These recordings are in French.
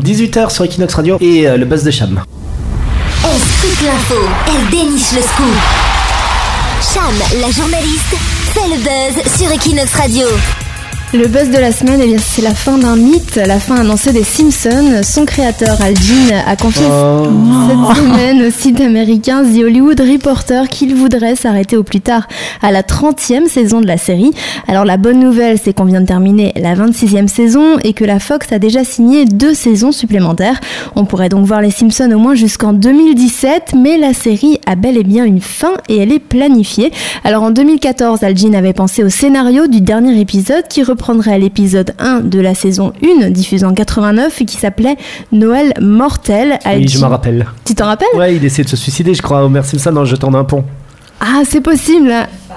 18h sur Equinox Radio et euh, le buzz de Cham. Elle scoop l'info, elle déniche le scoop. Cham, la journaliste, fait le buzz sur Equinox Radio. Le buzz de la semaine, eh bien, c'est la fin d'un mythe, la fin annoncée des Simpsons. Son créateur, Al Jean, a confié Oh. cette semaine au site américain The Hollywood Reporter qu'il voudrait s'arrêter au plus tard à la 30e saison de la série. Alors la bonne nouvelle, c'est qu'on vient de terminer la 26e saison et que la Fox a déjà signé deux saisons supplémentaires. On pourrait donc voir les Simpsons au moins jusqu'en 2017, mais la série a bel et bien une fin et elle est planifiée. Alors en 2014, Al Jean avait pensé au scénario du dernier épisode qui reprendrait l'épisode 1 de la saison 1 diffusée en 89 et qui s'appelait Noël mortel. Oui, je Jean- me rappelle. Tu t'en rappelles? Ouais, il essaie de se suicider, je crois, Homer Simpson en jetant d'un pont. Ah, c'est possible.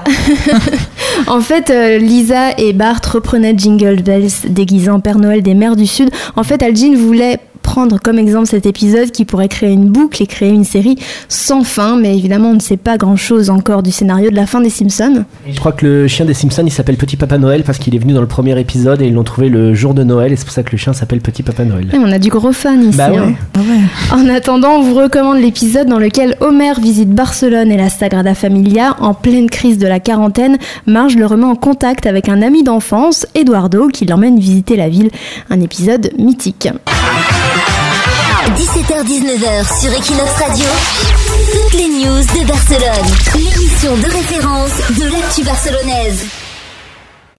en fait, euh, Lisa et Bart reprenaient Jingle Bells déguisés en Père Noël des mers du Sud. En fait, Al Jean voulait prendre comme exemple cet épisode qui pourrait créer une boucle et créer une série sans fin, mais évidemment on ne sait pas grand-chose encore du scénario de la fin des Simpsons. Et je crois que le chien des Simpsons, il s'appelle Petit Papa Noël parce qu'il est venu dans le premier épisode et ils l'ont trouvé le jour de Noël et c'est pour ça que le chien s'appelle Petit Papa Noël. On a du gros fan ici. Bah ouais. hein. En attendant, on vous recommande l'épisode dans lequel Homer visite Barcelone et la Sagrada Familia en pleine crise de la quarantaine. Marge le remet en contact avec un ami d'enfance, Eduardo, qui l'emmène visiter la ville. Un épisode mythique. 17h-19h sur Equinox Radio, toutes les news de Barcelone. L'émission de référence de l'actu barcelonaise.